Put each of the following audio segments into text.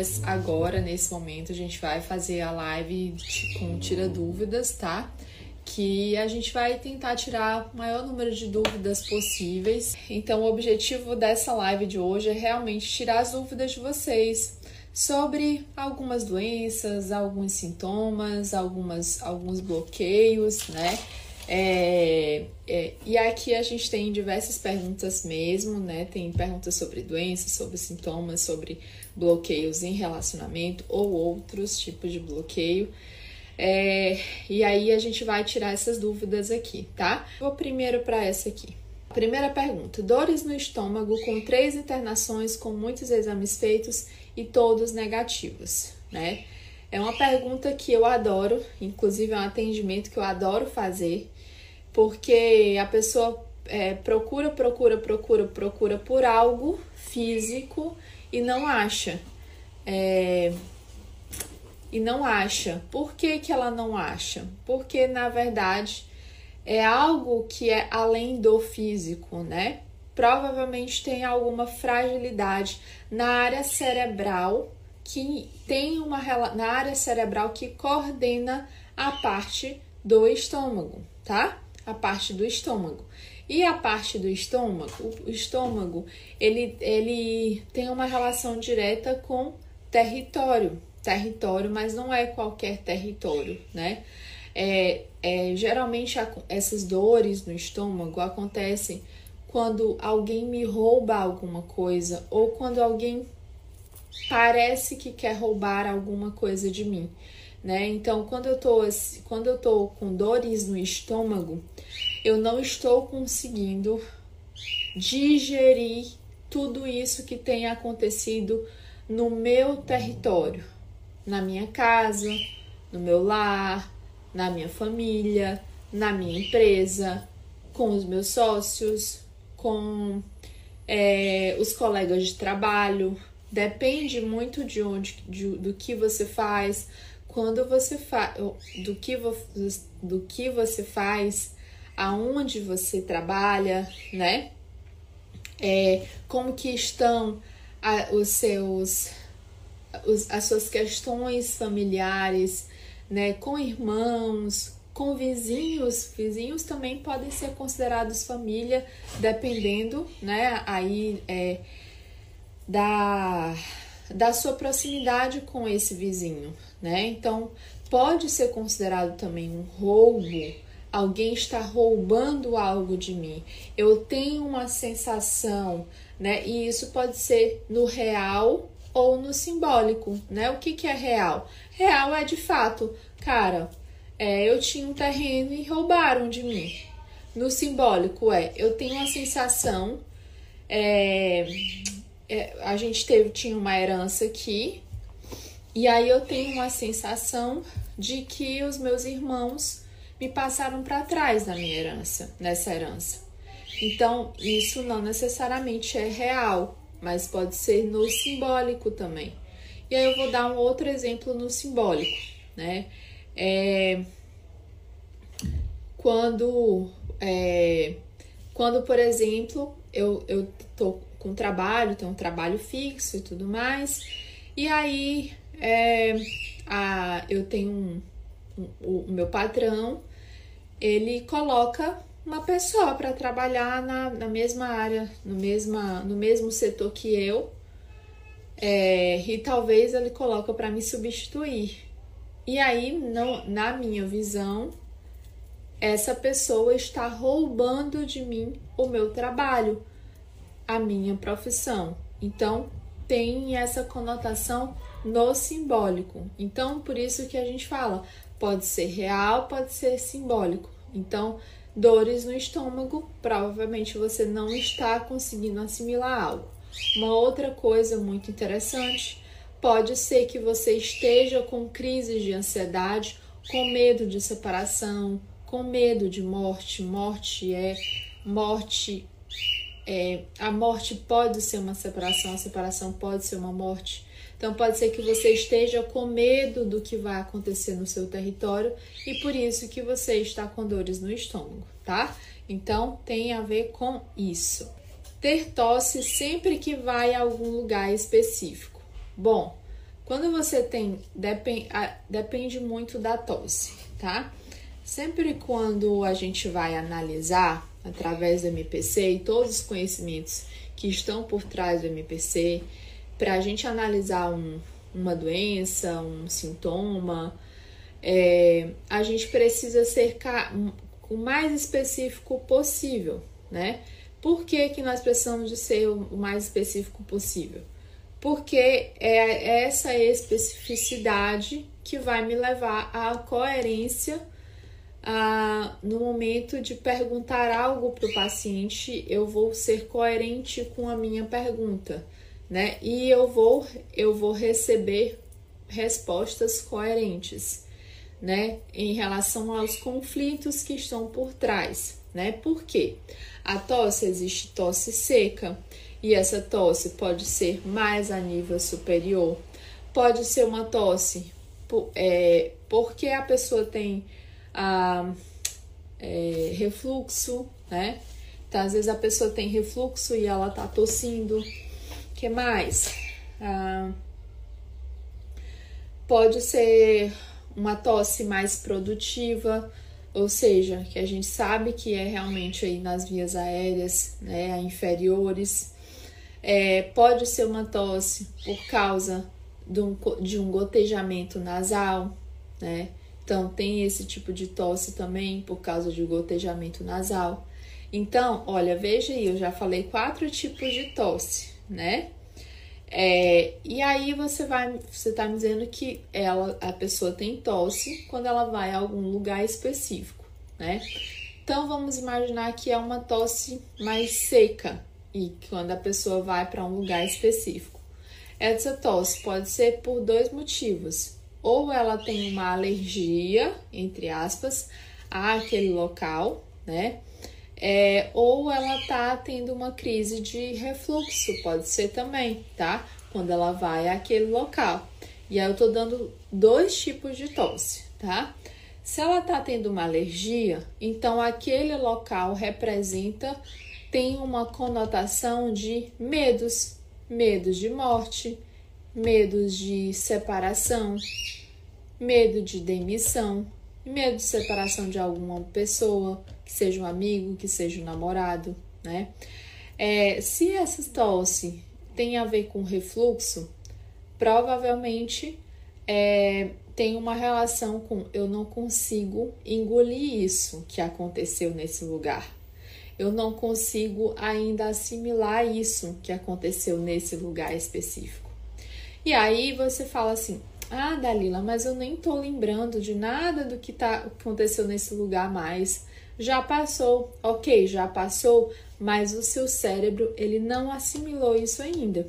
mas agora, nesse momento, a gente vai fazer a live com Tira Dúvidas, tá? Que a gente vai tentar tirar o maior número de dúvidas possíveis. Então, o objetivo dessa live de hoje é realmente tirar as dúvidas de vocês sobre algumas doenças, alguns sintomas, algumas, alguns bloqueios, né? É, é, e aqui a gente tem diversas perguntas mesmo, né? Tem perguntas sobre doenças, sobre sintomas, sobre bloqueios em relacionamento ou outros tipos de bloqueio. É, e aí a gente vai tirar essas dúvidas aqui, tá? Vou primeiro para essa aqui. Primeira pergunta: dores no estômago com três internações, com muitos exames feitos e todos negativos, né? É uma pergunta que eu adoro, inclusive é um atendimento que eu adoro fazer porque a pessoa é, procura, procura, procura, procura por algo físico e não acha. É, e não acha. Por que, que ela não acha? Porque na verdade é algo que é além do físico, né? Provavelmente tem alguma fragilidade na área cerebral que tem uma na área cerebral que coordena a parte do estômago, tá? A parte do estômago. E a parte do estômago, o estômago, ele, ele tem uma relação direta com território. Território, mas não é qualquer território, né? É, é, geralmente essas dores no estômago acontecem quando alguém me rouba alguma coisa ou quando alguém parece que quer roubar alguma coisa de mim né? Então, quando eu tô quando eu tô com dores no estômago, eu não estou conseguindo digerir tudo isso que tem acontecido no meu território, na minha casa, no meu lar, na minha família, na minha empresa, com os meus sócios, com é, os colegas de trabalho. Depende muito de onde, de, do que você faz, quando você faz do que do que você faz, aonde você trabalha, né? É, como que estão a, os seus os, as suas questões familiares, né? Com irmãos, com vizinhos, vizinhos também podem ser considerados família, dependendo, né? Aí é, da da sua proximidade com esse vizinho, né? Então, pode ser considerado também um roubo. Alguém está roubando algo de mim. Eu tenho uma sensação, né? E isso pode ser no real ou no simbólico, né? O que, que é real? Real é de fato, cara, é, eu tinha um terreno e roubaram de mim. No simbólico é, eu tenho a sensação, é, a gente teve, tinha uma herança aqui, e aí eu tenho uma sensação de que os meus irmãos me passaram para trás na minha herança, nessa herança. Então, isso não necessariamente é real, mas pode ser no simbólico também. E aí eu vou dar um outro exemplo no simbólico, né? É, quando, é, quando, por exemplo, eu, eu tô com trabalho, tenho um trabalho fixo e tudo mais, e aí é, a, eu tenho um, um, o meu patrão, ele coloca uma pessoa para trabalhar na, na mesma área, no, mesma, no mesmo setor que eu, é, e talvez ele coloca para me substituir. E aí, não, na minha visão, essa pessoa está roubando de mim o meu trabalho, a minha profissão. Então, tem essa conotação no simbólico. Então, por isso que a gente fala, pode ser real, pode ser simbólico. Então, dores no estômago, provavelmente você não está conseguindo assimilar algo. Uma outra coisa muito interessante, pode ser que você esteja com crises de ansiedade, com medo de separação, com medo de morte. Morte é morte é, a morte pode ser uma separação, a separação pode ser uma morte. Então pode ser que você esteja com medo do que vai acontecer no seu território e por isso que você está com dores no estômago, tá? Então tem a ver com isso. Ter tosse sempre que vai a algum lugar específico. Bom, Quando você tem, depend, depende muito da tosse, tá? Sempre quando a gente vai analisar através do MPC e todos os conhecimentos que estão por trás do MPC, para a gente analisar um, uma doença, um sintoma, é, a gente precisa ser o mais específico possível, né? Por que, que nós precisamos de ser o mais específico possível? Porque é essa especificidade que vai me levar à coerência ah, no momento de perguntar algo para o paciente, eu vou ser coerente com a minha pergunta, né? E eu vou, eu vou receber respostas coerentes, né? Em relação aos conflitos que estão por trás, né? Por quê? A tosse existe tosse seca e essa tosse pode ser mais a nível superior, pode ser uma tosse é, porque a pessoa tem a é, refluxo, né? Então, às vezes a pessoa tem refluxo e ela tá tossindo. que mais? Ah, pode ser uma tosse mais produtiva, ou seja, que a gente sabe que é realmente aí nas vias aéreas, né, inferiores. É, pode ser uma tosse por causa de um, de um gotejamento nasal, né? Então, tem esse tipo de tosse também por causa de gotejamento nasal. Então, olha, veja aí, eu já falei quatro tipos de tosse, né? É, e aí você vai, você tá me dizendo que ela, a pessoa tem tosse quando ela vai a algum lugar específico, né? Então vamos imaginar que é uma tosse mais seca e quando a pessoa vai para um lugar específico. Essa tosse pode ser por dois motivos ou ela tem uma alergia, entre aspas, àquele local, né? É, ou ela tá tendo uma crise de refluxo, pode ser também, tá? Quando ela vai àquele local. E aí eu tô dando dois tipos de tosse, tá? Se ela tá tendo uma alergia, então aquele local representa, tem uma conotação de medos, medos de morte, medos de separação, medo de demissão, medo de separação de alguma pessoa, que seja um amigo, que seja um namorado, né? É, se essa tosse tem a ver com refluxo, provavelmente é, tem uma relação com eu não consigo engolir isso que aconteceu nesse lugar. Eu não consigo ainda assimilar isso que aconteceu nesse lugar específico. E aí você fala assim: ah, Dalila, mas eu nem tô lembrando de nada do que tá, aconteceu nesse lugar mais. Já passou, ok, já passou, mas o seu cérebro ele não assimilou isso ainda.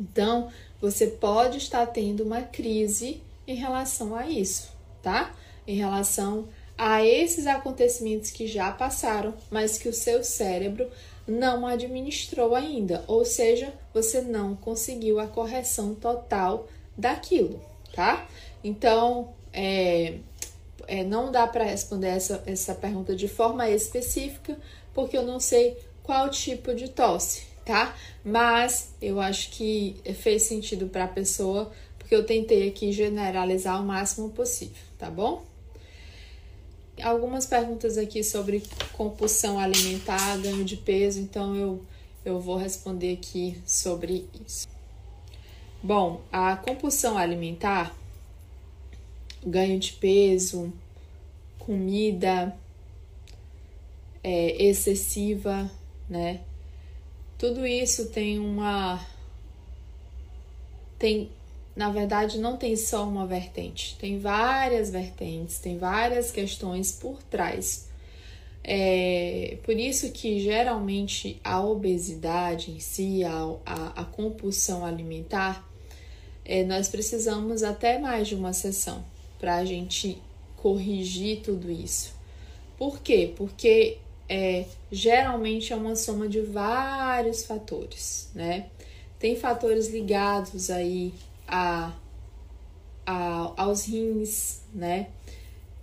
Então, você pode estar tendo uma crise em relação a isso, tá? Em relação a esses acontecimentos que já passaram, mas que o seu cérebro não administrou ainda, ou seja, você não conseguiu a correção total daquilo, tá? Então, é, é não dá para responder essa, essa pergunta de forma específica, porque eu não sei qual tipo de tosse, tá? Mas eu acho que fez sentido para a pessoa, porque eu tentei aqui generalizar o máximo possível, tá bom? Algumas perguntas aqui sobre compulsão alimentar, ganho de peso, então eu, eu vou responder aqui sobre isso. Bom, a compulsão alimentar, ganho de peso, comida é, excessiva, né? Tudo isso tem uma tem na verdade, não tem só uma vertente, tem várias vertentes, tem várias questões por trás. É por isso que geralmente a obesidade em si, a, a, a compulsão alimentar, é, nós precisamos até mais de uma sessão para a gente corrigir tudo isso. Por quê? Porque é, geralmente é uma soma de vários fatores, né? Tem fatores ligados aí a, a, aos rins, né?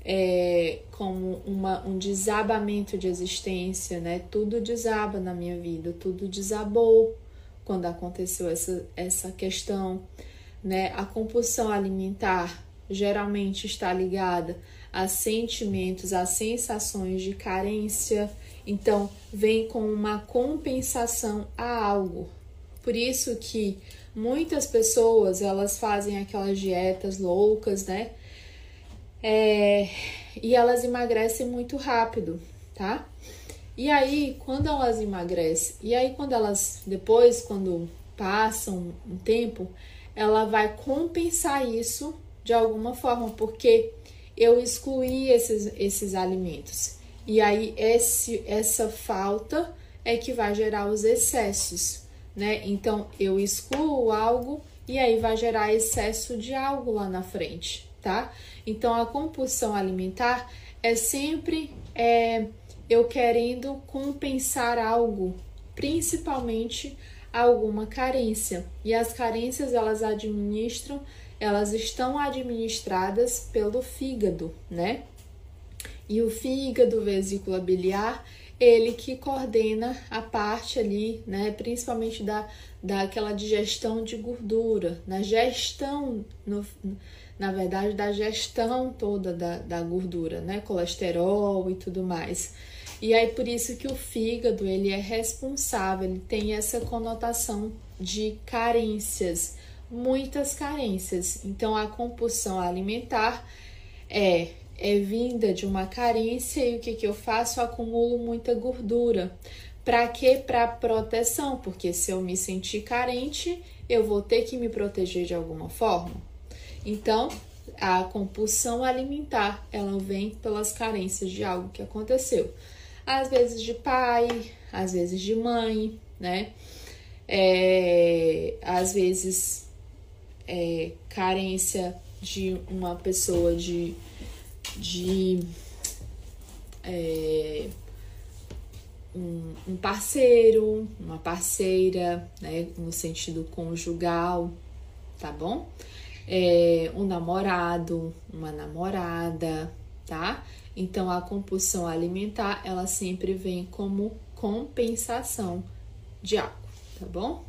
É, como uma, um desabamento de existência, né? Tudo desaba na minha vida, tudo desabou quando aconteceu essa, essa questão. né? A compulsão alimentar geralmente está ligada a sentimentos, a sensações de carência. Então, vem com uma compensação a algo. Por isso que muitas pessoas elas fazem aquelas dietas loucas, né? É, e elas emagrecem muito rápido, tá? E aí, quando elas emagrecem, e aí quando elas depois, quando passam um tempo, ela vai compensar isso de alguma forma, porque eu excluí esses, esses alimentos. E aí esse, essa falta é que vai gerar os excessos, né? Então eu excluo algo e aí vai gerar excesso de algo lá na frente, tá? Então a compulsão alimentar é sempre é, eu querendo compensar algo, principalmente alguma carência. E as carências elas administram elas estão administradas pelo fígado, né? E o fígado, vesícula biliar, ele que coordena a parte ali, né, principalmente da, daquela digestão de gordura, na gestão, no, na verdade, da gestão toda da, da gordura, né, colesterol e tudo mais. E aí por isso que o fígado, ele é responsável, ele tem essa conotação de carências muitas carências. Então, a compulsão alimentar é, é vinda de uma carência e o que, que eu faço? Eu acumulo muita gordura. Para quê? Para proteção, porque se eu me sentir carente, eu vou ter que me proteger de alguma forma. Então, a compulsão alimentar, ela vem pelas carências de algo que aconteceu. Às vezes de pai, às vezes de mãe, né? É, às vezes é, carência de uma pessoa de, de é, um, um, parceiro, uma parceira, né, no sentido conjugal, tá bom? É, um namorado, uma namorada, tá? Então a compulsão alimentar ela sempre vem como compensação de algo, tá bom?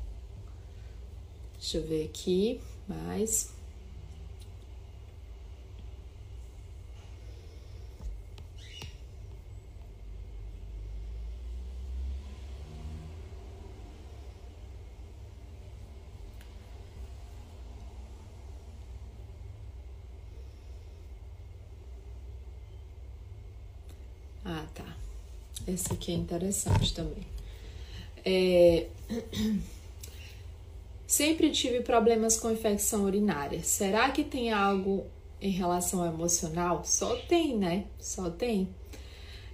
Deixa eu ver aqui mais. Ah, tá. Esse aqui é interessante também. É... Sempre tive problemas com infecção urinária. Será que tem algo em relação ao emocional? Só tem, né? Só tem.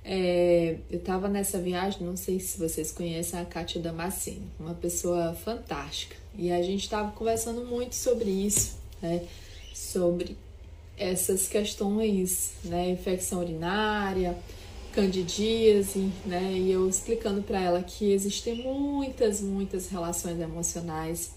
É, eu tava nessa viagem, não sei se vocês conhecem a Kátia Damasceno, uma pessoa fantástica. E a gente tava conversando muito sobre isso, né? Sobre essas questões, né? Infecção urinária, candidíase, né? E eu explicando para ela que existem muitas, muitas relações emocionais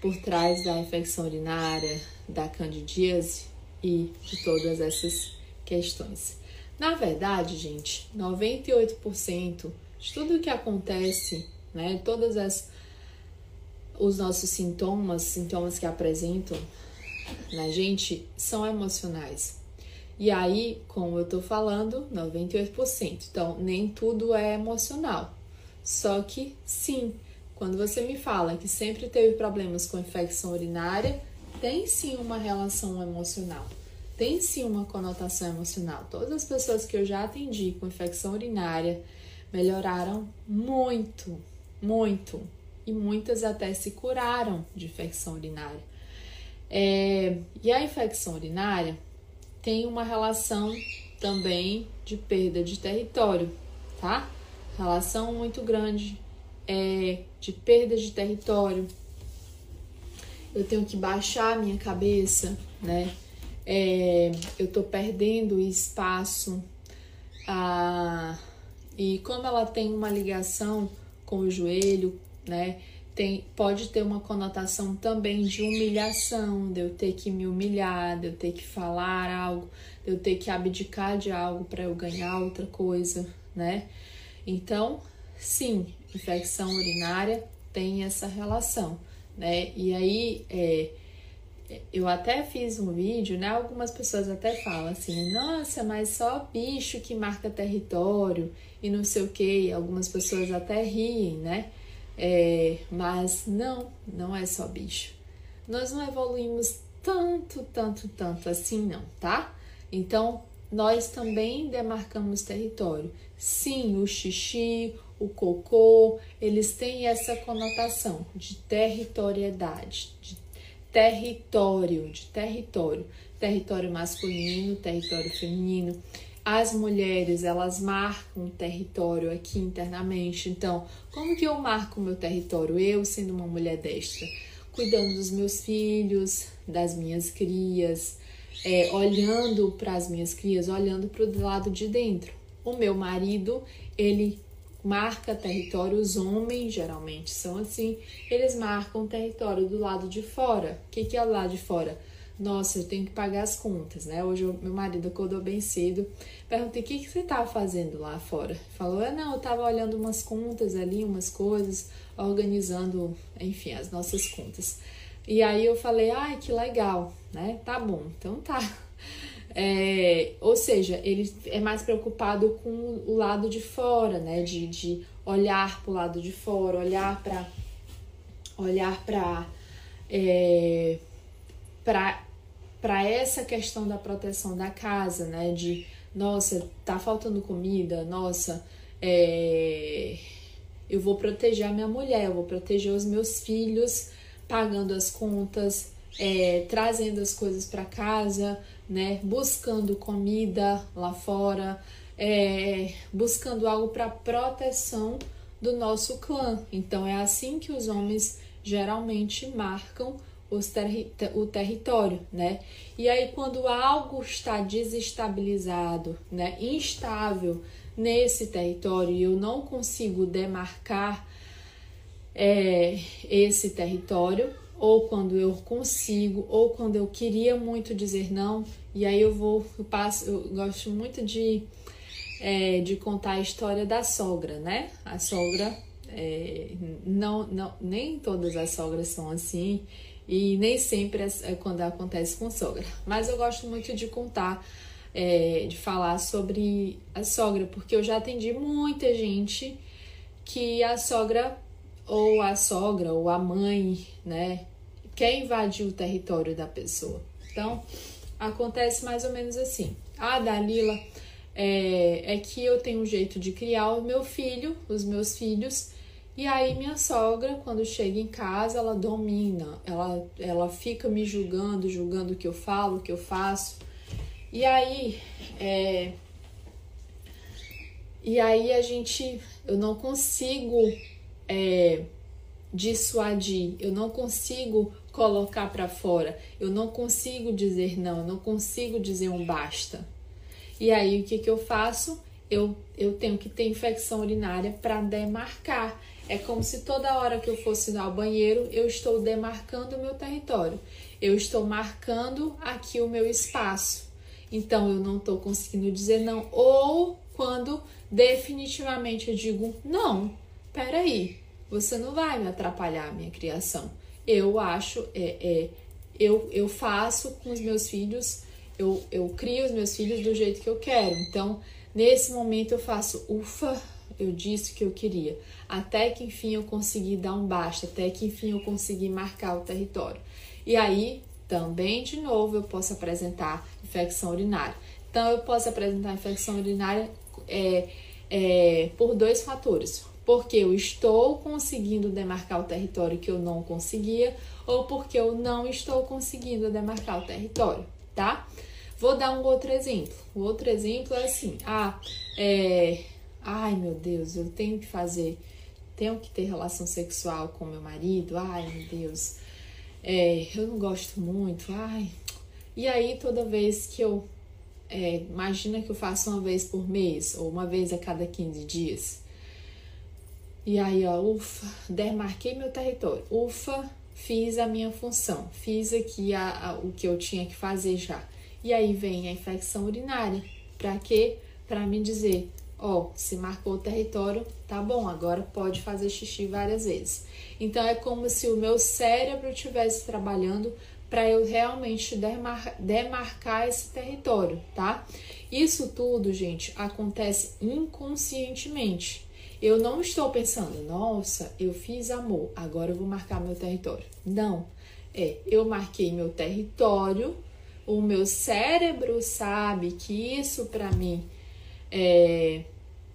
por trás da infecção urinária, da candidíase e de todas essas questões. Na verdade, gente, 98% de tudo que acontece, né, todas as os nossos sintomas, sintomas que apresentam na gente são emocionais. E aí, como eu tô falando, 98%. Então, nem tudo é emocional. Só que sim, quando você me fala que sempre teve problemas com infecção urinária, tem sim uma relação emocional, tem sim uma conotação emocional. Todas as pessoas que eu já atendi com infecção urinária melhoraram muito, muito, e muitas até se curaram de infecção urinária. É, e a infecção urinária tem uma relação também de perda de território, tá? Relação muito grande é, de perda de território. Eu tenho que baixar a minha cabeça, né? É, eu tô perdendo espaço. Ah, e como ela tem uma ligação com o joelho, né? Tem, pode ter uma conotação também de humilhação, de eu ter que me humilhar, de eu ter que falar algo, de eu ter que abdicar de algo para eu ganhar outra coisa, né? Então, sim, infecção urinária tem essa relação, né? E aí, é, eu até fiz um vídeo, né? Algumas pessoas até falam assim, nossa, mas só bicho que marca território e não sei o que. Algumas pessoas até riem, né? É, mas não, não é só bicho. Nós não evoluímos tanto, tanto, tanto assim, não, tá? Então, nós também demarcamos território. Sim, o xixi, o cocô, eles têm essa conotação de territoriedade, de território, de território, território masculino, território feminino. As mulheres, elas marcam território aqui internamente. Então, como que eu marco o meu território? Eu, sendo uma mulher destra, cuidando dos meus filhos, das minhas crias, é, olhando para as minhas crias, olhando para o lado de dentro. O meu marido, ele marca território, os homens geralmente são assim, eles marcam território do lado de fora. O que, que é o lado de fora? Nossa, eu tenho que pagar as contas, né? Hoje meu marido acordou bem cedo. Perguntei: o que, que você estava fazendo lá fora? Falou: ah, não, eu estava olhando umas contas ali, umas coisas, organizando, enfim, as nossas contas. E aí eu falei: ai, que legal, né? Tá bom, então tá. É, ou seja, ele é mais preocupado com o lado de fora, né? De, de olhar para o lado de fora, olhar para olhar para é, para essa questão da proteção da casa, né? De nossa, tá faltando comida, nossa, é, eu vou proteger a minha mulher, eu vou proteger os meus filhos, pagando as contas, é, trazendo as coisas para casa, né? Buscando comida lá fora, é, buscando algo para proteção do nosso clã. Então é assim que os homens geralmente marcam terri o território, né? E aí quando algo está desestabilizado, né, instável nesse território e eu não consigo demarcar é, esse território, ou quando eu consigo, ou quando eu queria muito dizer não, e aí eu vou, eu passo, eu gosto muito de, é, de contar a história da sogra, né? A sogra, é, não, não, nem todas as sogras são assim, e nem sempre é, é quando acontece com sogra, mas eu gosto muito de contar, é, de falar sobre a sogra, porque eu já atendi muita gente que a sogra ou a sogra ou a mãe, né, quer invadir o território da pessoa. Então, acontece mais ou menos assim. Ah, Dalila, é, é que eu tenho um jeito de criar o meu filho, os meus filhos, e aí minha sogra, quando chega em casa, ela domina, ela, ela fica me julgando, julgando o que eu falo, o que eu faço. E aí, é, e aí a gente, eu não consigo é, dissuadir, eu não consigo colocar para fora, eu não consigo dizer não, eu não consigo dizer um basta. E aí o que, que eu faço? Eu, eu tenho que ter infecção urinária para demarcar. É como se toda hora que eu fosse ao banheiro, eu estou demarcando o meu território. Eu estou marcando aqui o meu espaço. Então eu não estou conseguindo dizer não. Ou quando definitivamente eu digo não, peraí, você não vai me atrapalhar a minha criação. Eu acho, é, é, eu, eu faço com os meus filhos, eu, eu crio os meus filhos do jeito que eu quero. Então, nesse momento eu faço, ufa, eu disse que eu queria. Até que enfim eu consegui dar um basta, até que enfim eu consegui marcar o território. E aí, também de novo, eu posso apresentar infecção urinária. Então, eu posso apresentar infecção urinária é, é, por dois fatores porque eu estou conseguindo demarcar o território que eu não conseguia ou porque eu não estou conseguindo demarcar o território, tá? Vou dar um outro exemplo. O outro exemplo é assim: ah, é, ai meu Deus, eu tenho que fazer, tenho que ter relação sexual com meu marido, ai meu Deus, é, eu não gosto muito, ai. E aí, toda vez que eu, é, imagina que eu faço uma vez por mês ou uma vez a cada 15 dias e aí, ó, ufa, demarquei meu território. Ufa, fiz a minha função. Fiz aqui a, a, o que eu tinha que fazer já. E aí vem a infecção urinária. Para quê? Para me dizer, ó, se marcou o território, tá bom, agora pode fazer xixi várias vezes. Então é como se o meu cérebro estivesse trabalhando para eu realmente demar demarcar esse território, tá? Isso tudo, gente, acontece inconscientemente. Eu não estou pensando, nossa, eu fiz amor, agora eu vou marcar meu território. Não. É, eu marquei meu território, o meu cérebro sabe que isso para mim é,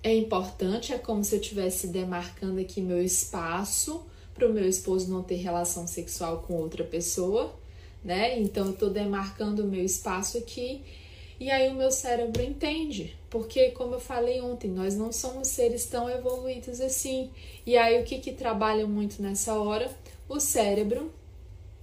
é importante, é como se eu estivesse demarcando aqui meu espaço para o meu esposo não ter relação sexual com outra pessoa, né? Então eu estou demarcando o meu espaço aqui e aí o meu cérebro entende, porque como eu falei ontem, nós não somos seres tão evoluídos assim. E aí o que que trabalha muito nessa hora? O cérebro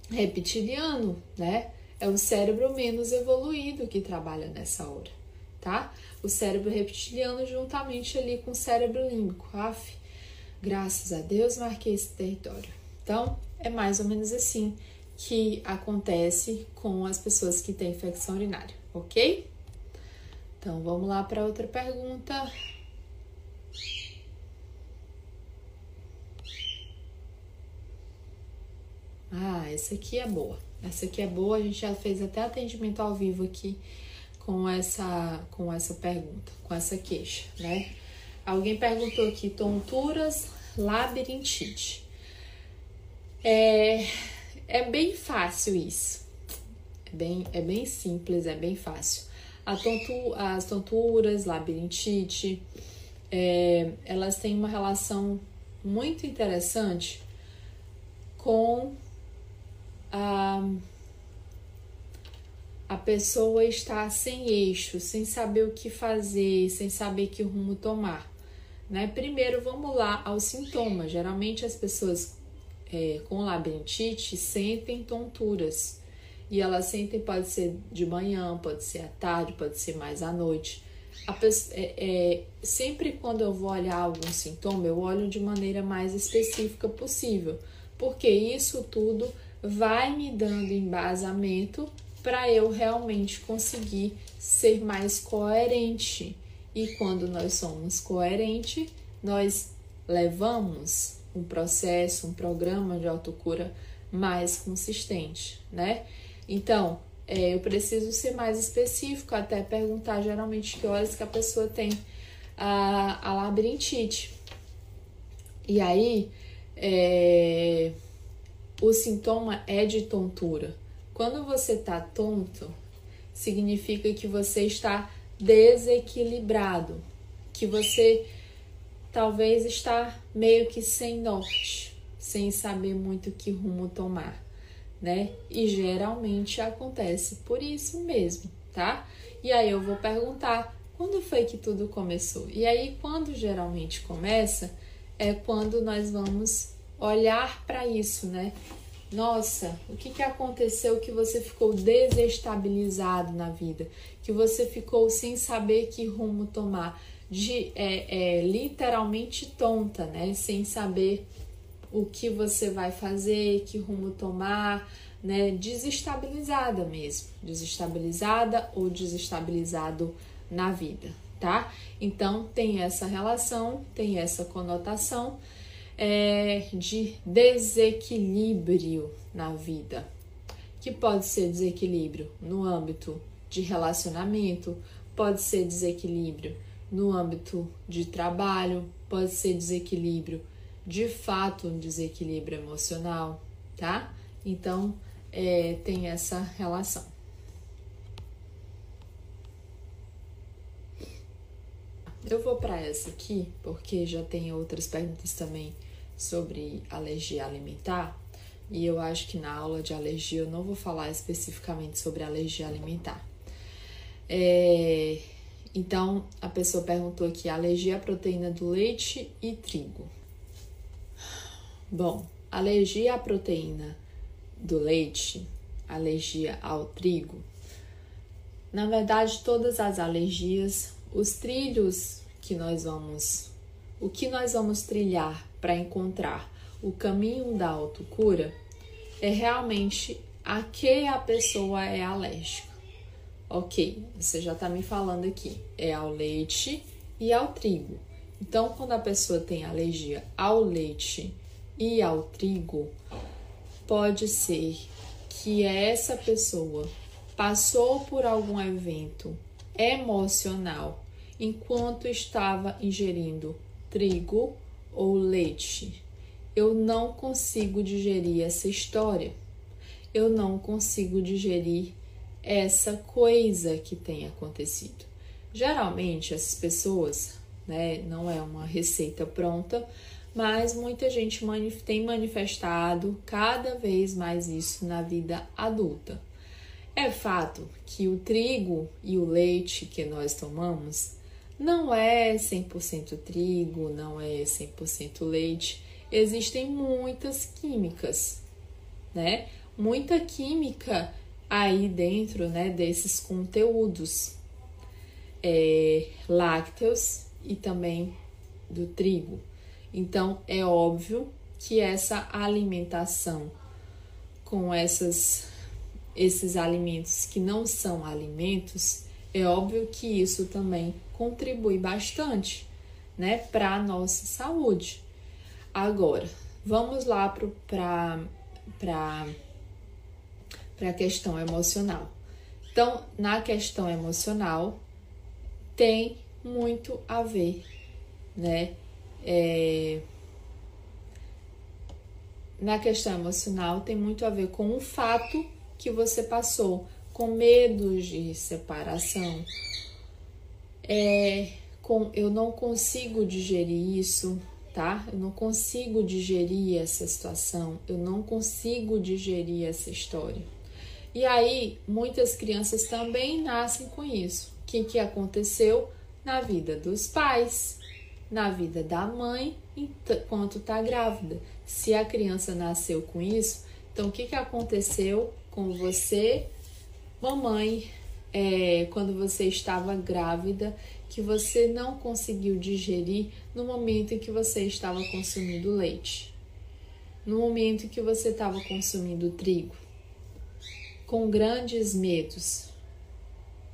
reptiliano, né? É o cérebro menos evoluído que trabalha nessa hora, tá? O cérebro reptiliano juntamente ali com o cérebro límbico. Af, graças a Deus marquei esse território. Então, é mais ou menos assim que acontece com as pessoas que têm infecção urinária, ok? Então, vamos lá para outra pergunta. Ah, essa aqui é boa. Essa aqui é boa, a gente já fez até atendimento ao vivo aqui com essa com essa pergunta, com essa queixa, né? Alguém perguntou aqui tonturas, labirintite. É, é bem fácil isso. É bem, é bem simples, é bem fácil. A tontu, as tonturas, labirintite, é, elas têm uma relação muito interessante com a, a pessoa está sem eixo, sem saber o que fazer, sem saber que rumo tomar. Né? Primeiro, vamos lá aos sintomas. Geralmente, as pessoas é, com labirintite sentem tonturas. E elas sentem, pode ser de manhã, pode ser à tarde, pode ser mais à noite. Pessoa, é, é, sempre quando eu vou olhar algum sintoma, eu olho de maneira mais específica possível, porque isso tudo vai me dando embasamento para eu realmente conseguir ser mais coerente. E quando nós somos coerentes, nós levamos um processo, um programa de autocura mais consistente, né? Então, é, eu preciso ser mais específico, até perguntar geralmente que horas que a pessoa tem a, a labirintite. E aí, é, o sintoma é de tontura. Quando você está tonto, significa que você está desequilibrado, que você talvez está meio que sem norte, sem saber muito que rumo tomar, né? E geralmente acontece por isso mesmo, tá? E aí eu vou perguntar, quando foi que tudo começou? E aí quando geralmente começa é quando nós vamos olhar para isso, né? Nossa, o que, que aconteceu que você ficou desestabilizado na vida? Que você ficou sem saber que rumo tomar? De é, é, literalmente tonta, né? Sem saber o que você vai fazer, que rumo tomar, né? Desestabilizada mesmo, desestabilizada ou desestabilizado na vida, tá? Então tem essa relação, tem essa conotação é, de desequilíbrio na vida, que pode ser desequilíbrio no âmbito de relacionamento, pode ser desequilíbrio no âmbito de trabalho, pode ser desequilíbrio de fato um desequilíbrio emocional, tá? Então é, tem essa relação. Eu vou para essa aqui porque já tem outras perguntas também sobre alergia alimentar, e eu acho que na aula de alergia eu não vou falar especificamente sobre alergia alimentar. É, então, a pessoa perguntou aqui: alergia à proteína do leite e trigo. Bom, alergia à proteína do leite, alergia ao trigo. Na verdade, todas as alergias, os trilhos que nós vamos, o que nós vamos trilhar para encontrar o caminho da autocura é realmente a que a pessoa é alérgica. Ok, você já está me falando aqui, é ao leite e ao trigo. Então, quando a pessoa tem alergia ao leite e ao trigo, pode ser que essa pessoa passou por algum evento emocional enquanto estava ingerindo trigo ou leite. Eu não consigo digerir essa história. Eu não consigo digerir essa coisa que tem acontecido. Geralmente, essas pessoas, né, não é uma receita pronta, mas muita gente manif tem manifestado cada vez mais isso na vida adulta. É fato que o trigo e o leite que nós tomamos não é 100% trigo, não é 100% leite. Existem muitas químicas, né? Muita química aí dentro, né, desses conteúdos é, lácteos e também do trigo. Então é óbvio que essa alimentação com essas, esses alimentos que não são alimentos, é óbvio que isso também contribui bastante, né, para a nossa saúde. Agora, vamos lá para a questão emocional. Então, na questão emocional, tem muito a ver, né? É, na questão emocional tem muito a ver com o fato que você passou, com medos de separação, é, com eu não consigo digerir isso, tá? Eu não consigo digerir essa situação, eu não consigo digerir essa história. E aí, muitas crianças também nascem com isso que, que aconteceu na vida dos pais, na vida da mãe enquanto está grávida. Se a criança nasceu com isso, então o que, que aconteceu com você, mamãe, é, quando você estava grávida, que você não conseguiu digerir no momento em que você estava consumindo leite, no momento em que você estava consumindo trigo, com grandes medos,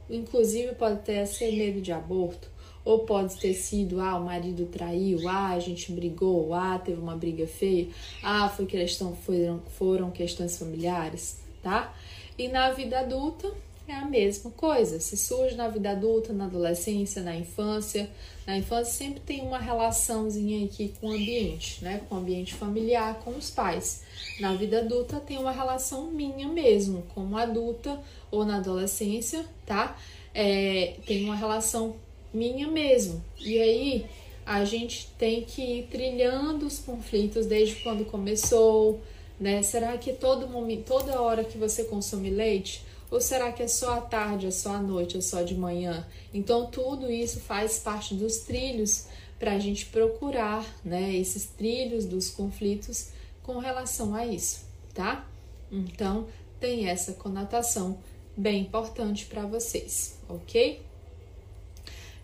Inclusive pode ter ser medo de aborto, ou pode ter sido, ah, o marido traiu, ah, a gente brigou, ah, teve uma briga feia, ah, foi questão, foram, foram questões familiares, tá? E na vida adulta é a mesma coisa. Se surge na vida adulta, na adolescência, na infância, na infância sempre tem uma relaçãozinha aqui com o ambiente, né? Com o ambiente familiar, com os pais. Na vida adulta tem uma relação minha mesmo, como adulta ou na adolescência, tá? É, tem uma relação minha mesmo. E aí a gente tem que ir trilhando os conflitos desde quando começou, né? Será que todo momento, toda hora que você consome leite, ou será que é só à tarde, é só à noite, é só de manhã? Então tudo isso faz parte dos trilhos para a gente procurar, né? Esses trilhos dos conflitos com relação a isso, tá? Então, tem essa conotação bem importante para vocês, ok?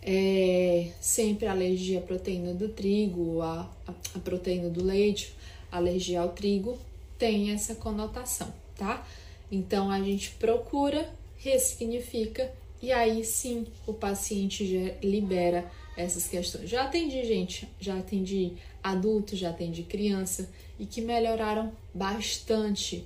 É, sempre alergia à proteína do trigo, a, a proteína do leite, alergia ao trigo, tem essa conotação, tá? Então a gente procura, ressignifica e aí sim o paciente libera essas questões. Já atendi gente, já atendi adulto, já atendi criança e que melhoraram bastante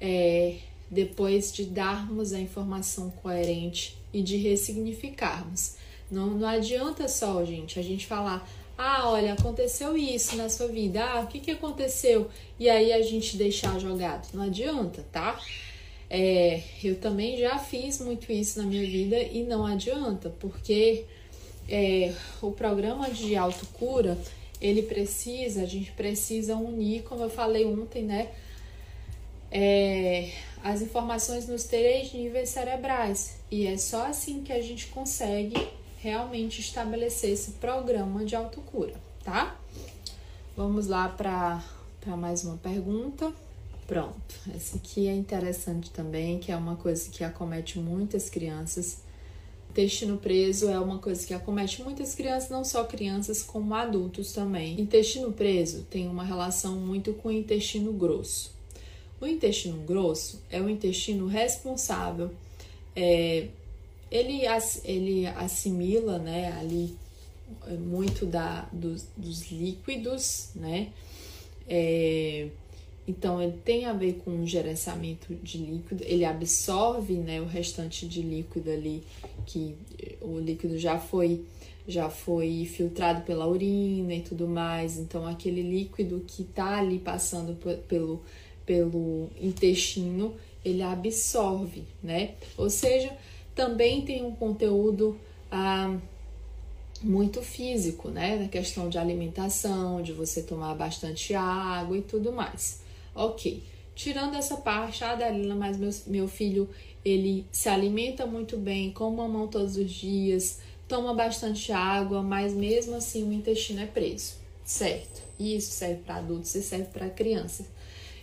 é, depois de darmos a informação coerente e de ressignificarmos. Não, não adianta só, gente, a gente falar, ah, olha, aconteceu isso na sua vida, ah, o que, que aconteceu? E aí a gente deixar jogado. Não adianta, tá? É, eu também já fiz muito isso na minha vida e não adianta, porque é, o programa de autocura ele precisa, a gente precisa unir, como eu falei ontem, né? É, as informações nos três níveis cerebrais. E é só assim que a gente consegue realmente estabelecer esse programa de autocura, tá? Vamos lá para mais uma pergunta. Pronto, essa aqui é interessante também, que é uma coisa que acomete muitas crianças Intestino preso é uma coisa que acomete muitas crianças, não só crianças, como adultos também. Intestino preso tem uma relação muito com o intestino grosso. O intestino grosso é o intestino responsável, é, ele, ele assimila né, ali é, muito da, dos, dos líquidos, né? É, Então, ele tem a ver com o gerenciamento de líquido, ele absorve né, o restante de líquido ali, que o líquido já foi já foi filtrado pela urina e tudo mais. Então, aquele líquido que está ali passando pelo, pelo intestino, ele absorve, né? Ou seja, também tem um conteúdo ah, muito físico, né? Na questão de alimentação, de você tomar bastante água e tudo mais. Ok. Tirando essa parte, ah, Dalila, mas meu, meu filho, ele se alimenta muito bem, come mamão todos os dias, toma bastante água, mas mesmo assim o intestino é preso, certo? Isso serve para adultos e serve para crianças.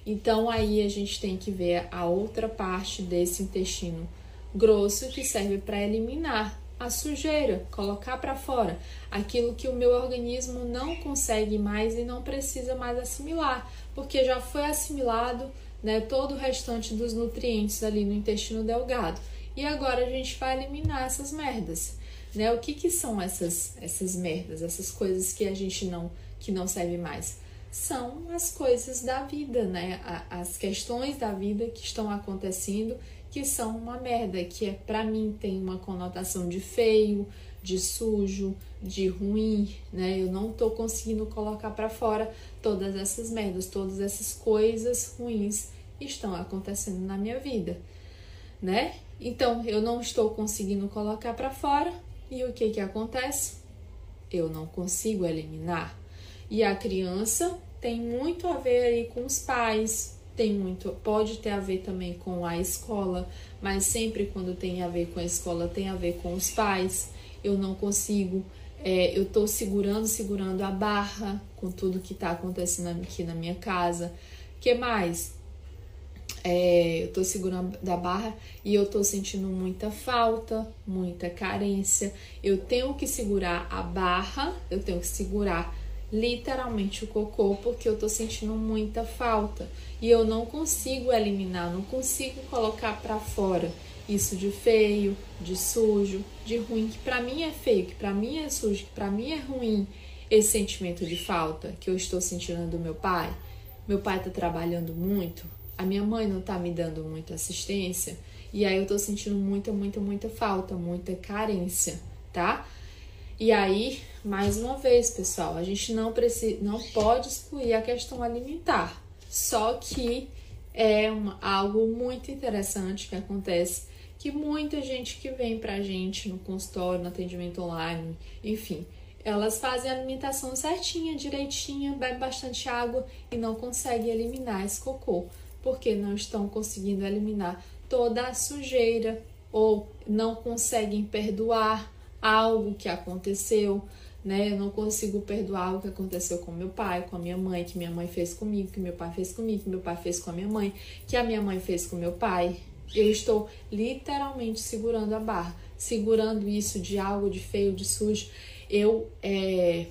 Então aí a gente tem que ver a outra parte desse intestino grosso que serve para eliminar a sujeira, colocar para fora aquilo que o meu organismo não consegue mais e não precisa mais assimilar, porque já foi assimilado né, todo o restante dos nutrientes ali no intestino delgado. E agora a gente vai eliminar essas merdas. Né? O que, que são essas, essas merdas, essas coisas que a gente não que não serve mais? São as coisas da vida, né? As questões da vida que estão acontecendo que são uma merda, que é para mim tem uma conotação de feio, de sujo, de ruim, né? Eu não tô conseguindo colocar para fora todas essas merdas, todas essas coisas ruins estão acontecendo na minha vida, né? Então, eu não estou conseguindo colocar para fora e o que que acontece? Eu não consigo eliminar. E a criança tem muito a ver aí com os pais, tem muito, pode ter a ver também com a escola, mas sempre quando tem a ver com a escola tem a ver com os pais. Eu não consigo, é, eu tô segurando, segurando a barra com tudo que tá acontecendo aqui na minha casa. que mais? É, eu tô segurando da barra e eu tô sentindo muita falta, muita carência. Eu tenho que segurar a barra, eu tenho que segurar literalmente o cocô porque eu tô sentindo muita falta e eu não consigo eliminar, não consigo colocar para fora isso de feio, de sujo, de ruim, que para mim é feio, que para mim é sujo, que para mim é ruim, esse sentimento de falta que eu estou sentindo do meu pai. Meu pai tá trabalhando muito, a minha mãe não tá me dando muita assistência, e aí eu tô sentindo muita, muita, muita falta, muita carência, tá? E aí, mais uma vez, pessoal, a gente não precisa, não pode excluir a questão alimentar. Só que é uma, algo muito interessante que acontece que muita gente que vem pra gente no consultório, no atendimento online, enfim, elas fazem a alimentação certinha, direitinha, bebem bastante água e não conseguem eliminar esse cocô, porque não estão conseguindo eliminar toda a sujeira ou não conseguem perdoar algo que aconteceu, né? Eu não consigo perdoar o que aconteceu com meu pai, com a minha mãe, que minha mãe fez comigo, que meu pai fez comigo, que meu pai fez com a minha mãe, que a minha mãe fez com meu pai. Eu estou literalmente segurando a barra, segurando isso de algo de feio, de sujo. Eu, é,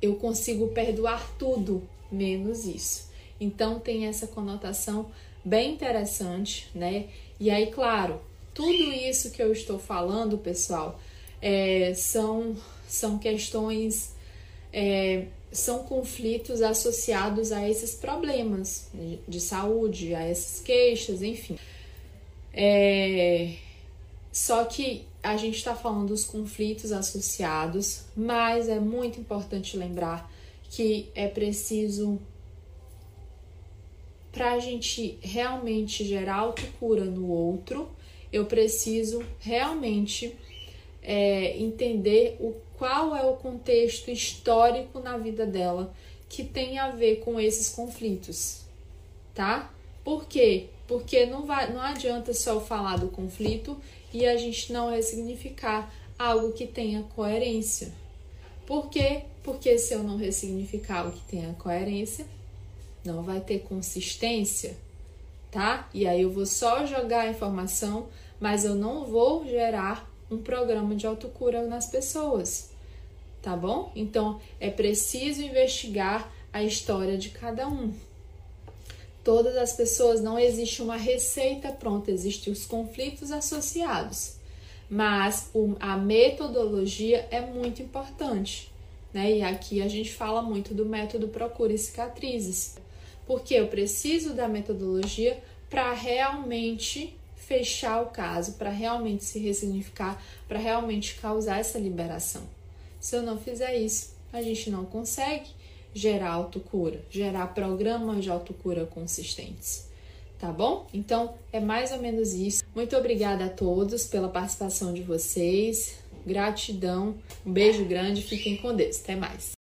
eu consigo perdoar tudo menos isso. Então tem essa conotação bem interessante, né? E aí, claro, tudo isso que eu estou falando, pessoal, é, são, são questões, é, são conflitos associados a esses problemas de, de saúde, a essas queixas, enfim. É, só que a gente está falando dos conflitos associados, mas é muito importante lembrar que é preciso para a gente realmente gerar autocura no outro, eu preciso realmente é, entender o qual é o contexto histórico na vida dela que tem a ver com esses conflitos, tá? Por quê? Porque não, vai, não adianta só falar do conflito e a gente não ressignificar algo que tenha coerência. Por quê? Porque se eu não ressignificar algo que tenha coerência, não vai ter consistência, tá? E aí eu vou só jogar a informação, mas eu não vou gerar um programa de autocura nas pessoas, tá bom? Então é preciso investigar a história de cada um. Todas as pessoas não existe uma receita pronta, existem os conflitos associados, mas a metodologia é muito importante, né? E aqui a gente fala muito do método Procure Cicatrizes. Porque eu preciso da metodologia para realmente fechar o caso, para realmente se ressignificar, para realmente causar essa liberação. Se eu não fizer isso, a gente não consegue gerar autocura, gerar programas de autocura consistentes. Tá bom? Então é mais ou menos isso. Muito obrigada a todos pela participação de vocês. Gratidão. Um beijo grande. Fiquem com Deus. Até mais.